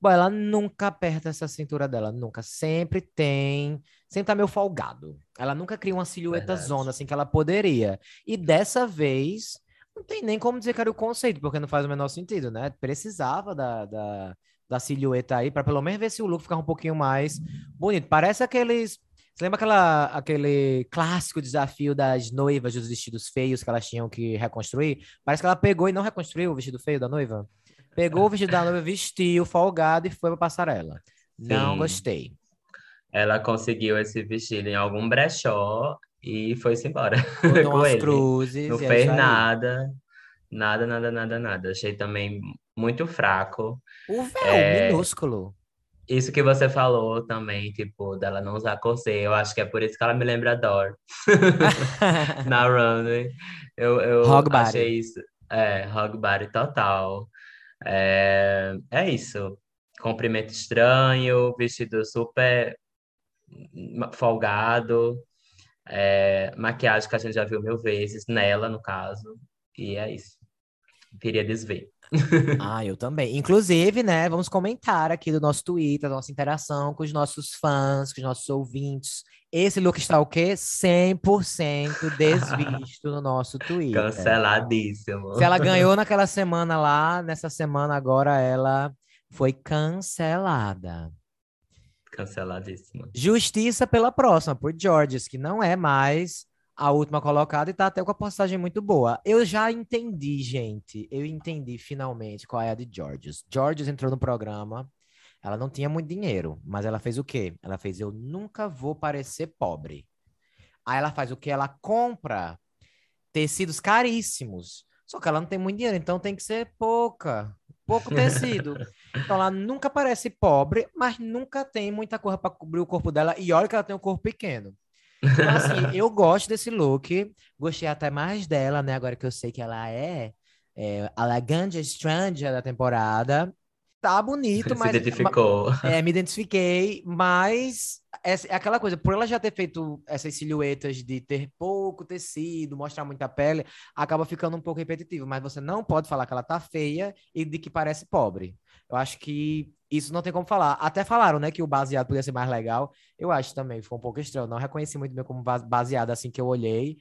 Bom, ela nunca aperta essa cintura dela, nunca. Sempre tem. Sempre tá meio folgado. Ela nunca cria uma silhueta Verdade. zona assim que ela poderia. E dessa vez, não tem nem como dizer que era o conceito, porque não faz o menor sentido, né? Precisava da, da, da silhueta aí, para pelo menos ver se o look ficar um pouquinho mais bonito. Parece aqueles. Você lembra aquela, aquele clássico desafio das noivas dos vestidos feios que elas tinham que reconstruir? Parece que ela pegou e não reconstruiu o vestido feio da noiva. Pegou o vestido da noiva, vestiu, folgado e foi pra passarela. Não Sim. gostei. Ela conseguiu esse vestido em algum brechó e foi-se embora com ele. cruzes. Não é fez nada, nada, nada, nada, nada. Achei também muito fraco. O véu, É. minúsculo. Isso que você falou também, tipo, dela não usar corset, eu acho que é por isso que ela me lembra a Dor na runway. Eu, eu Hog body. achei isso. É, hog body total. É, é isso. Comprimento estranho, vestido super folgado, é, maquiagem que a gente já viu mil vezes, nela, no caso. E é isso. Queria desver. Ah, eu também. Inclusive, né, vamos comentar aqui do nosso Twitter, da nossa interação com os nossos fãs, com os nossos ouvintes. Esse look está o quê? 100% desvisto no nosso Twitter. Canceladíssimo. Se ela ganhou naquela semana lá, nessa semana agora ela foi cancelada. Canceladíssimo. Justiça pela próxima, por Georges, que não é mais a última colocada e tá até com a postagem muito boa. Eu já entendi, gente. Eu entendi finalmente qual é a de Georges. Georges entrou no programa. Ela não tinha muito dinheiro, mas ela fez o quê? Ela fez Eu Nunca Vou Parecer Pobre. Aí ela faz o quê? Ela compra tecidos caríssimos. Só que ela não tem muito dinheiro, então tem que ser pouca. Pouco tecido. Então ela nunca parece pobre, mas nunca tem muita coisa para cobrir o corpo dela. E olha que ela tem um corpo pequeno. Então, assim, eu gosto desse look. Gostei até mais dela, né? Agora que eu sei que ela é, é a Laganja Stranger da temporada. Tá bonito, Se mas. identificou. É, me identifiquei, mas é, é aquela coisa, por ela já ter feito essas silhuetas de ter pouco tecido, mostrar muita pele, acaba ficando um pouco repetitivo, mas você não pode falar que ela tá feia e de que parece pobre. Eu acho que isso não tem como falar. Até falaram, né, que o baseado podia ser mais legal. Eu acho também, ficou um pouco estranho. Não reconheci muito bem como baseado assim que eu olhei.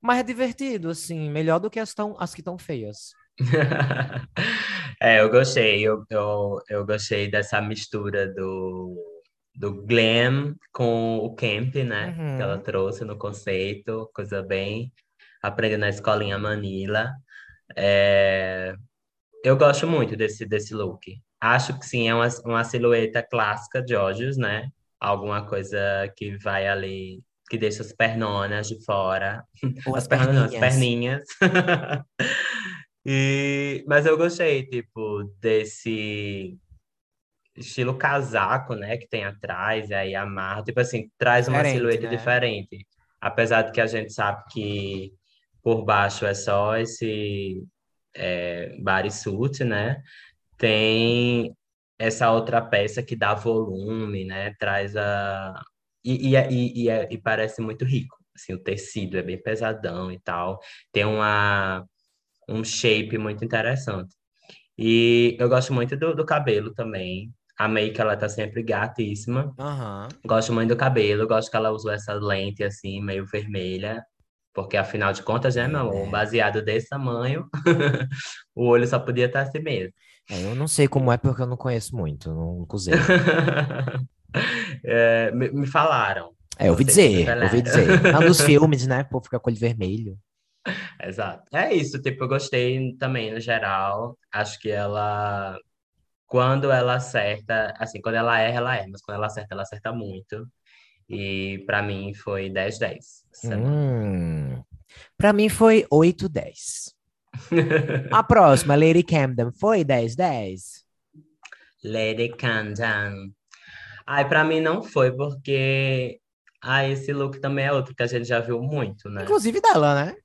Mas é divertido, assim, melhor do que as, tão, as que estão feias. é, eu gostei. Eu, eu, eu gostei dessa mistura do, do glam com o camp, né? Uhum. Que ela trouxe no conceito, coisa bem aprendendo na escolinha Manila. É, eu gosto muito desse, desse look. Acho que sim, é uma, uma silhueta clássica de Georges, né? Alguma coisa que vai ali, que deixa as pernonas de fora. Ou as as perninhas. perninhas. E, mas eu gostei, tipo, desse estilo casaco, né, que tem atrás, e aí amarra, tipo assim, traz uma Diferente, silhueta né? diferente. Apesar de que a gente sabe que por baixo é só esse é, bodysuit, né, tem essa outra peça que dá volume, né, traz a... E, e, é- e, e, é- e parece muito rico, assim, o tecido é bem pesadão e tal, tem uma um shape muito interessante. E eu gosto muito do, do cabelo também. A make, ela tá sempre gatíssima. Aham. Gosto muito do cabelo, gosto que ela usou essa lente assim, meio vermelha. Porque afinal de contas, né, meu amor, um É. baseado desse tamanho, o olho só podia estar assim mesmo. É, eu não sei como é porque eu não conheço muito, não usei. É, me, me falaram. É, eu ouvi dizer, eu ouvi dizer. Nos filmes, né? Pô, fica com olho vermelho. Exato. É isso, tipo, eu gostei também no geral. Acho que ela, quando ela acerta, assim, quando ela erra, ela erra, mas quando ela acerta, ela acerta muito. E pra mim foi 10-10. semana. Hum. Pra mim foi 8-10. A próxima, Lady Camden, foi 10-10? Lady Camden. Ai, pra mim não foi, porque ah, esse look também é outro que a gente já viu muito, né? Inclusive dela, né?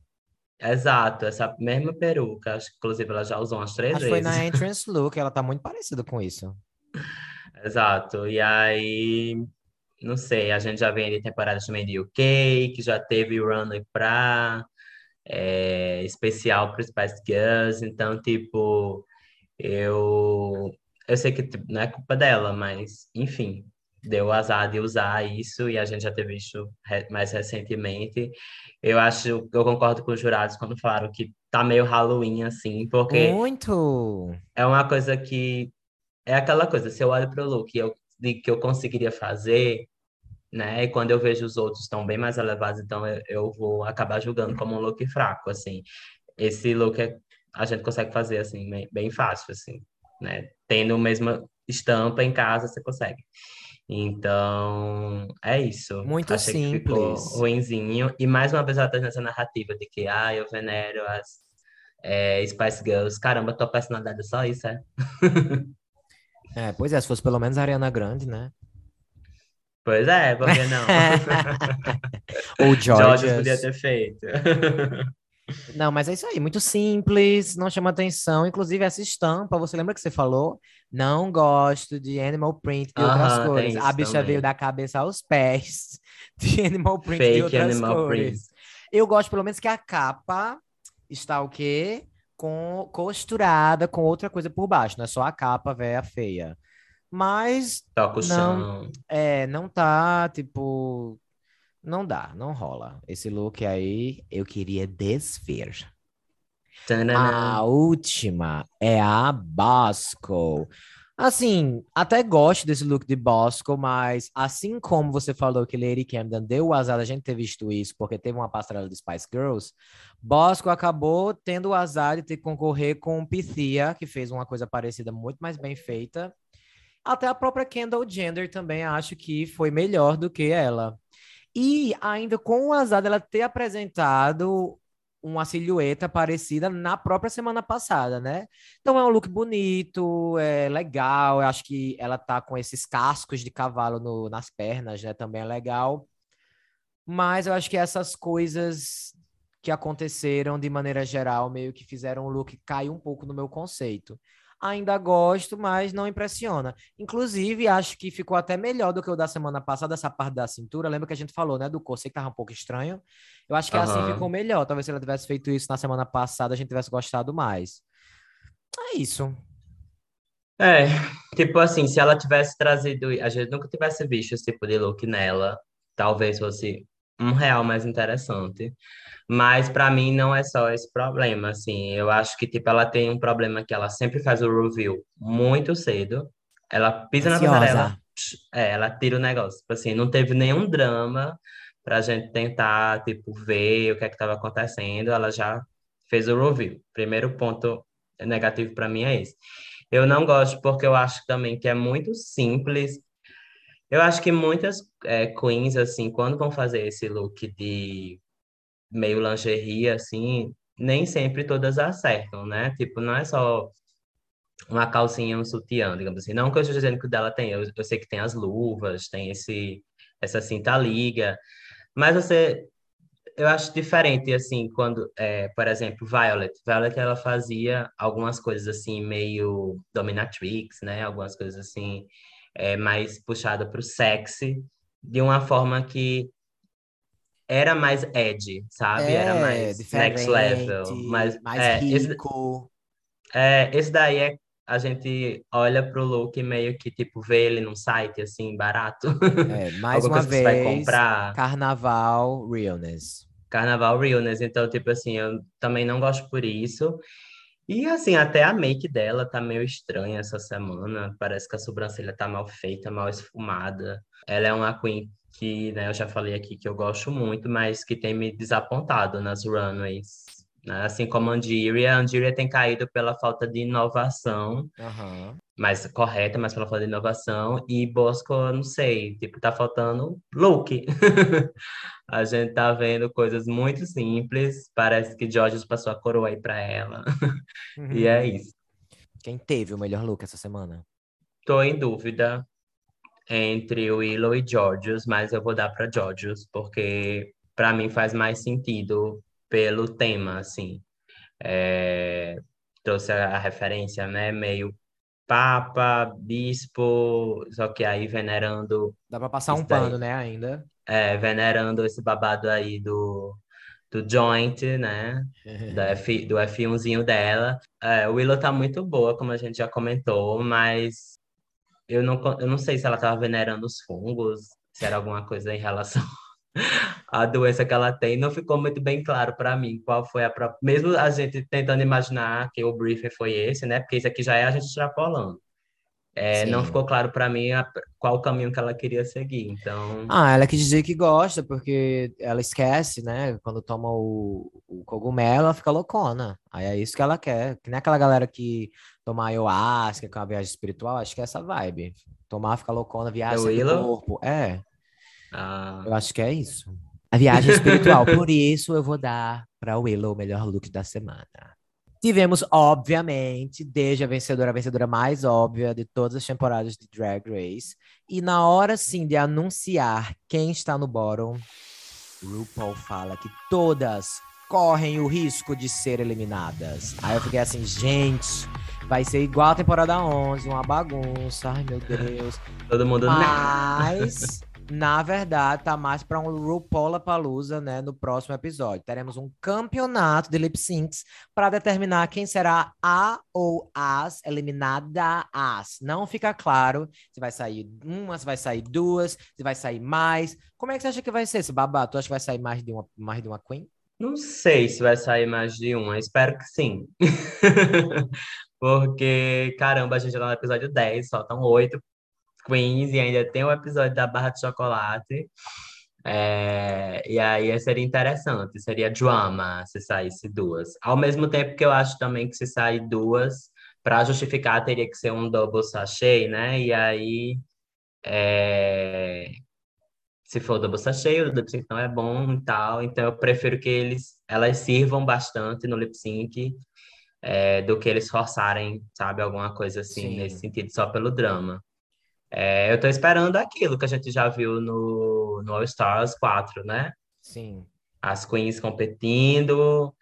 Exato, essa mesma peruca, acho que inclusive ela já usou umas três Acho que foi vezes. na entrance look, ela tá muito parecida com isso. Exato. E aí, não sei, a gente já vem de temporadas também de UK, que já teve runway pra é, especial para Spice Girls, então, tipo, eu, eu sei que tipo, não é culpa dela, mas, enfim, deu azar de usar isso e a gente já teve isso mais recentemente. Eu acho, eu concordo com os jurados quando falaram que tá meio Halloween, assim, porque Muito! é uma coisa que é aquela coisa, se eu olho para o look eu digo que eu conseguiria fazer, né? E quando eu vejo os outros estão bem mais elevados, então eu, eu vou acabar julgando como um look fraco, assim. Esse look é- a gente consegue fazer assim bem, bem fácil, assim, né? Tendo o mesmo estampa em casa, você consegue. Então, é isso. Muito Achei que simples. ficou ruinzinho. E mais uma vez ela traz essa narrativa de que, ah, eu venero as é, Spice Girls. Caramba, tua personalidade é só isso, é? É, pois é, se fosse pelo menos a Ariana Grande, né? Pois é, por que não? Ou George podia ter feito. Não, mas é isso aí, muito simples, não chama atenção. Inclusive, essa estampa, você lembra que você falou? Não gosto de animal print de outras Aham, tem cores. A bicha também. veio da cabeça aos pés de animal print de Fake outras animal cores. print. Eu gosto, pelo menos, que a capa está o quê? Com, costurada com outra coisa por baixo, não é só a capa véia feia. Mas Toca o Não. chão. é, não tá, tipo, não dá, não rola. Esse look aí, eu queria desver. Tanana. A última é a Bosco. Assim, até gosto desse look de Bosco, mas assim como você falou que Lady Camden deu o azar da gente ter visto isso, porque teve uma passarela de Spice Girls, Bosco acabou tendo o azar de ter que concorrer com Pythia, que fez uma coisa parecida, muito mais bem feita. Até a própria Kendall Jenner também acho que foi melhor do que ela. E ainda com o azar dela ter apresentado uma silhueta parecida na própria semana passada, né? Então é um look bonito, é legal. Eu acho que ela tá com esses cascos de cavalo no- nas pernas, né? Também é legal. Mas eu acho que essas coisas que aconteceram de maneira geral meio que fizeram o look cair um pouco no meu conceito. Ainda gosto, mas não impressiona. Inclusive, acho que ficou até melhor do que o da semana passada, essa parte da cintura. Lembra que a gente falou, né, do corset que tava um pouco estranho? Eu acho que assim Aham. ficou melhor. Talvez se ela tivesse feito isso na semana passada, a gente tivesse gostado mais. É isso. É, tipo assim, se ela tivesse trazido, a gente nunca tivesse visto esse tipo de look nela, talvez fosse um real mais interessante. Mas pra mim não é só esse problema, assim, eu acho que tipo ela tem um problema que ela sempre faz o review muito cedo. Ela pisa na Ansiosa. passarela, é, ela tira o negócio. Tipo assim, não teve nenhum drama pra gente tentar, tipo, ver o que é que estava acontecendo, ela já fez o review. Primeiro ponto negativo pra mim é esse. Eu não gosto porque eu acho também que é muito simples. Eu acho que muitas é, queens, assim, quando vão fazer esse look de meio lingerie, assim, nem sempre todas acertam, né? Tipo, não é só uma calcinha, um sutiã, digamos assim. Não que eu esteja dizendo que o dela tem, eu, eu sei que tem as luvas, tem esse, essa cinta liga, mas você, eu acho diferente, assim, quando, é, por exemplo, Violet. Violet, ela fazia algumas coisas, assim, meio dominatrix, né? Algumas coisas, assim, é, mais puxada para o sexy, de uma forma que era mais edgy, sabe? Era É, mais diferente, next level. Mas, mais é, esse, rico. é, esse daí é a gente olha pro look e meio que tipo vê ele num site assim barato, É, mais uma você vai vez, comprar, carnaval realness. Carnaval Realness, então tipo assim, eu também não gosto por isso. E assim, até a make dela tá meio estranha essa semana, parece que a sobrancelha tá mal feita, mal esfumada. Ela é uma queen que, né, eu já falei aqui que eu gosto muito, mas que tem me desapontado nas runways. Né? Assim como a Andiria, a Andiria tem caído pela falta de inovação mais correta, mais pela falta de inovação. E Bosco, não sei, tipo, tá faltando look. A gente tá vendo coisas muito simples. Parece que George passou a coroa aí pra ela. E é isso. Quem teve o melhor look essa semana? Tô em dúvida entre o Willow e Georgios, mas eu vou dar pra Georgios, porque pra mim faz mais sentido pelo tema, assim. É, Trouxe a, a referência, né? Meio Papa, Bispo, só que aí venerando Dá pra passar um pano, né, ainda. é, venerando esse babado aí do, do joint, né? Da F, do F1zinho dela. É, o Willow tá muito boa, como a gente já comentou, mas eu não, eu não sei se ela tava venerando os fungos, se era alguma coisa em relação à doença que ela tem. Não ficou muito bem claro para mim qual foi a própria. Mesmo a gente tentando imaginar que o briefing foi esse, né? Porque isso aqui já é a gente extrapolando. é, não ficou claro para mim a- qual o caminho que ela queria seguir. Então, Ah, ela quis dizer que gosta, porque ela esquece, né? Quando toma o, o cogumelo, ela fica loucona. Aí é isso que ela quer. Que nem aquela galera que toma ayahuasca, que é uma viagem espiritual, acho que é essa vibe. Tomar, fica loucona, viagem sai do corpo. É, ah, eu acho que é isso. A viagem espiritual. Por isso, eu vou dar para Willow o melhor look da semana. Tivemos, obviamente, desde a vencedora, a vencedora mais óbvia de todas as temporadas de Drag Race. E na hora, sim, de anunciar quem está no bottom, RuPaul fala que todas correm o risco de ser eliminadas. Aí eu fiquei assim, gente, vai ser igual a temporada 11, uma bagunça. Ai, meu Deus. todo mundo. né? Mas, na verdade, tá mais para um RuPaul Palusa, né, no próximo episódio. Teremos um campeonato de lip syncs para determinar quem será a ou as eliminadas. Não fica claro se vai sair uma, se vai sair duas, se vai sair mais. Como é que você acha que vai ser esse babado? Tu acha que vai sair mais de uma, mais de uma queen? Não sei se vai sair mais de uma, espero que sim. Porque, caramba, a gente tá no episódio 10, faltam oito queens e ainda tem o episódio da barra de chocolate. É, e aí seria interessante, seria drama se saísse duas. Ao mesmo tempo que eu acho também que se sair duas, para justificar, teria que ser um double sachê, né? E aí, é, se for double sachê, o lip sync não é bom e tal. Então eu prefiro que eles, elas sirvam bastante no lip sync é, do que eles forçarem, sabe, alguma coisa assim Sim. nesse sentido, só pelo drama. É, eu tô esperando aquilo que a gente já viu no, no All Stars 4, né? Sim. As queens competindo,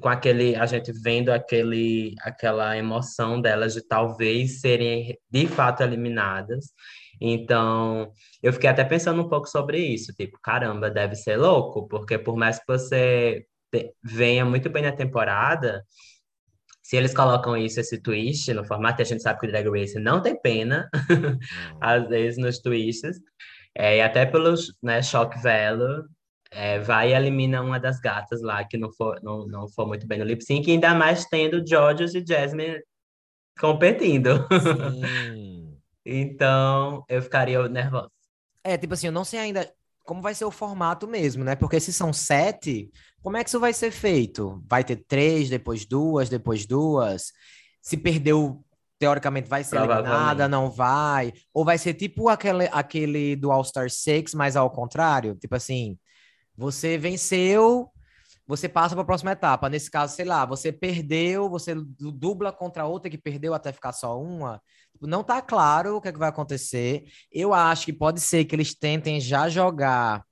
com aquele, a gente vendo aquele, aquela emoção delas de talvez serem de fato eliminadas. Então, eu fiquei até pensando um pouco sobre isso, tipo, caramba, deve ser louco, porque por mais que você venha muito bem na temporada, se eles colocam isso, esse twist no formato, e a gente sabe que o Drag Race não tem pena, às vezes nos twists, é, e até pelos né, shock value, é, vai e elimina uma das gatas lá que não for, não, não for muito bem no lip sync, ainda mais tendo Georges e Jasmine competindo. Sim. Então, eu ficaria nervosa. É, tipo assim, eu não sei ainda como vai ser o formato mesmo, né? Porque se são sete, como é que isso vai ser feito? Vai ter três, depois duas, depois duas? Se perdeu, teoricamente vai ser eliminada, não vai? Ou vai ser tipo aquele, aquele do All Star 6, mas ao contrário? Tipo assim, você venceu, você passa para a próxima etapa. Nesse caso, sei lá, você perdeu, você du- dubla contra outra que perdeu até ficar só uma. Tipo, Não tá claro o que, é que vai acontecer. Eu acho que pode ser que eles tentem já jogar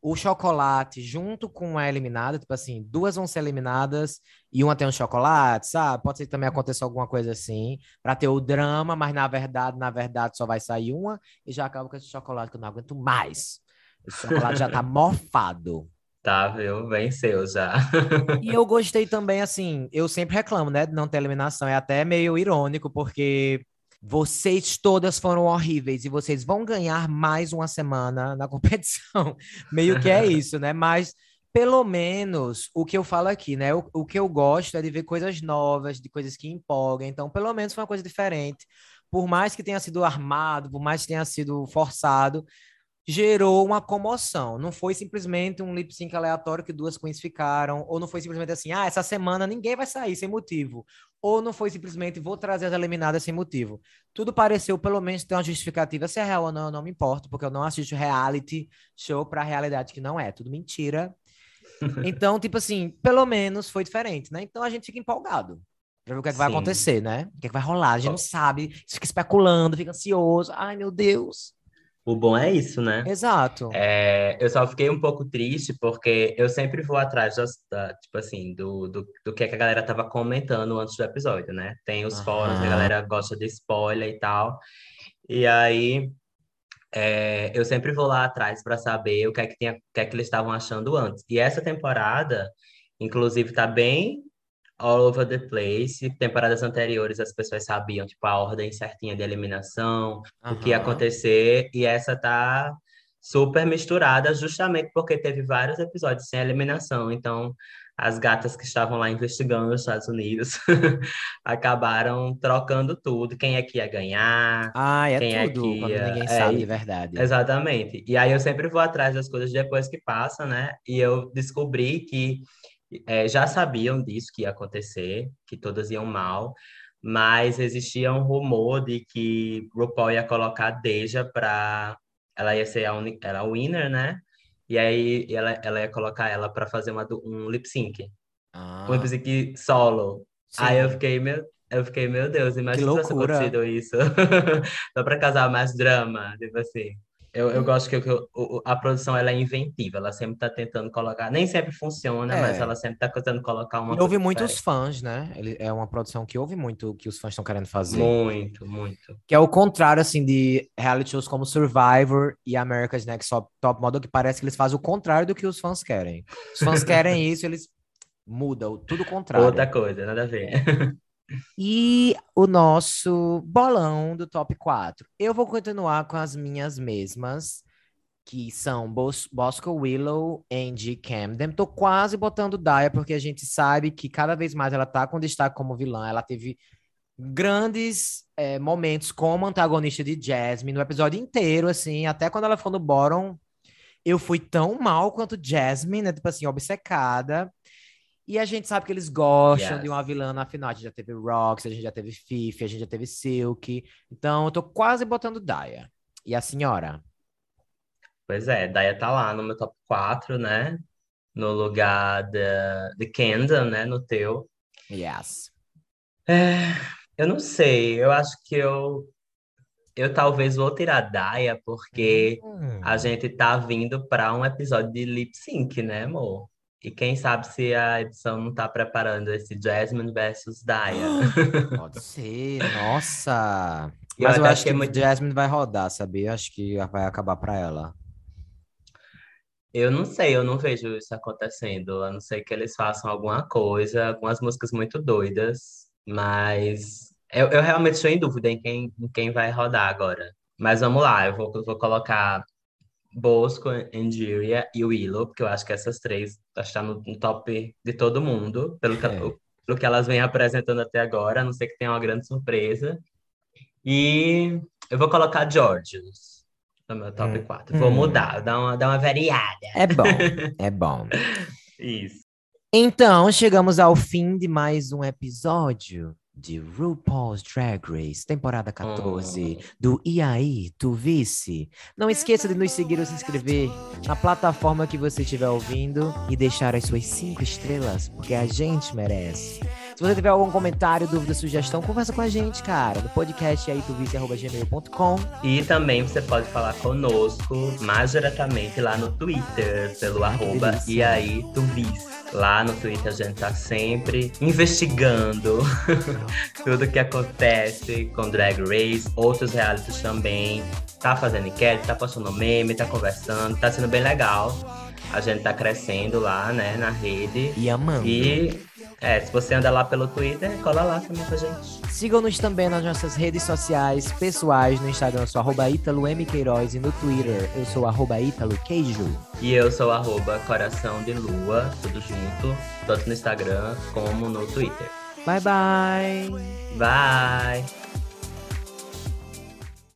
o chocolate junto com a eliminada, tipo assim, duas vão ser eliminadas e uma tem um chocolate, sabe? Pode ser que também aconteça alguma coisa assim, para ter o drama, mas na verdade, na verdade só vai sair uma e já acaba com esse chocolate que eu não aguento mais. Esse chocolate já tá mofado. Tá, viu? Venceu já. E eu gostei também, assim, eu sempre reclamo, né, de não ter eliminação. É até meio irônico, porque vocês todas foram horríveis e vocês vão ganhar mais uma semana na competição. Meio que é isso, né? Mas pelo menos o que eu falo aqui, né? O, o que eu gosto é de ver coisas novas, de coisas que empolgam. Então, pelo menos foi uma coisa diferente. Por mais que tenha sido armado, por mais que tenha sido forçado, gerou uma comoção. Não foi simplesmente um lip sync aleatório que duas queens ficaram, ou não foi simplesmente assim, ah, essa semana ninguém vai sair sem motivo, ou não foi simplesmente vou trazer as eliminadas sem motivo. Tudo pareceu pelo menos ter uma justificativa, se é real ou não, eu não me importo, porque eu não assisto reality show para realidade que não é, tudo mentira. Então, tipo assim, pelo menos foi diferente, né? Então a gente fica empolgado. Pra ver o que, é que vai acontecer, né? O que, é que vai rolar? A gente não sabe, fica especulando, fica ansioso. Ai, meu Deus. O bom é isso, né? Exato. É, eu só fiquei um pouco triste porque eu sempre vou atrás das, da, tipo assim, do, do, do que, é que a galera tava comentando antes do episódio, né? Tem os fóruns, a Aham. galera gosta de spoiler e tal. E aí é, eu sempre vou lá atrás para saber o que é que, tinha, o que é que eles estavam achando antes. E essa temporada, inclusive, tá bem all over the place. Temporadas anteriores as pessoas sabiam, tipo, a ordem certinha de eliminação, o que ia acontecer, e essa tá super misturada, justamente porque teve vários episódios sem eliminação. Então, as gatas que estavam lá investigando nos Estados Unidos acabaram trocando tudo. Quem é que ia ganhar? Ah, é quem tudo, é que ia... ninguém é, sabe de verdade. Exatamente. E aí eu sempre vou atrás das coisas depois que passa, né? E eu descobri que é, já sabiam disso que ia acontecer, que todas iam mal, mas existia um rumor de que RuPaul ia colocar a Deja para ela ia ser a única, ela a winner, né? E aí ela, ela ia colocar ela para fazer uma, um lip sync, um lip Ah, sync solo. Aí eu sim. fiquei, meu, eu fiquei, meu Deus, imagina se tivesse loucura. acontecido isso. Só pra causar mais drama, tipo assim. Eu, eu Hum. gosto que, o- a produção ela é inventiva, ela sempre tá tentando colocar, nem sempre funciona, mas É. ela sempre tá tentando colocar uma E houve muitos diferente. fãs, né? Ele é uma produção que houve muito que os fãs estão querendo fazer. Muito, muito. Que é o contrário, assim, de reality shows como Survivor e America's Next Top, Top Model, que parece que eles fazem o contrário do que os fãs querem. Os fãs querem isso, eles mudam, tudo o contrário. Outra coisa, nada a ver. E o nosso bolão do top 4. Eu vou continuar com as minhas mesmas, que são Bos Bosco Willow, Angie Camden. Tô quase botando Daya, porque a gente sabe que cada vez mais ela tá com destaque como vilã. Ela teve grandes é, momentos como antagonista de Jasmine no episódio inteiro, assim, até quando ela ficou no bottom, eu fui tão mal quanto Jasmine, né? Tipo assim, obcecada. E a gente sabe que eles gostam de Yes. uma vilã na final. A gente já teve Rox, a gente já teve Fifi, a gente já teve Silk. Então, eu tô quase botando Daya. E a senhora? Pois é, Daya tá lá no meu top 4, né? No lugar da, de Kendall, né? No teu. Yes. É, eu não sei, eu acho que eu, eu talvez vou tirar Daya, porque Hum. a gente tá vindo para um episódio de lip sync, né, amor? E quem sabe se a edição não tá preparando esse Jasmine versus Daya. Pode ser, nossa. Eu Mas eu acho que muito- Jasmine vai rodar, sabia? Eu Acho que vai acabar pra ela. Eu não sei, eu não vejo isso acontecendo, a não ser que eles façam alguma coisa, algumas músicas muito doidas, mas eu, eu realmente estou em dúvida em quem, em quem vai rodar agora. Mas vamos lá, eu vou, vou colocar Bosco, Angeria e Willow, porque eu acho que essas três estão no, no top de todo mundo, pelo que, É. pelo que elas vêm apresentando até agora, a não ser que tenha uma grande surpresa. E eu vou colocar Georgios no meu top Hum. 4. Vou Hum. mudar, dar uma, dar uma variada. É bom, é bom. Isso. Então, chegamos ao fim de mais um episódio de RuPaul's Drag Race, temporada 14, do E aí, tu vice? Não esqueça de nos seguir ou se inscrever na plataforma que você estiver ouvindo e deixar as suas cinco estrelas, porque a gente merece. Se você tiver algum comentário, dúvida, sugestão, conversa com a gente, cara, no podcast aí, tu vice@gmail.com. E também você pode falar conosco mais diretamente lá no Twitter, pelo que arroba e aí tu vis. Lá no Twitter a gente tá sempre investigando tudo que acontece com Drag Race, outros realities também. Tá fazendo enquete, tá postando meme, tá conversando, tá sendo bem legal. A gente tá crescendo lá, né, na rede. E amando. E é, se você anda lá pelo Twitter, cola lá também com a gente. Sigam-nos também nas nossas redes sociais pessoais. No Instagram, eu sou arroba Ítalo M. Queiroz. E no Twitter, eu sou arroba Ítalo Queijo. E eu sou arroba Coração de Lua, tudo junto, tanto no Instagram como no Twitter. Bye, bye! Bye!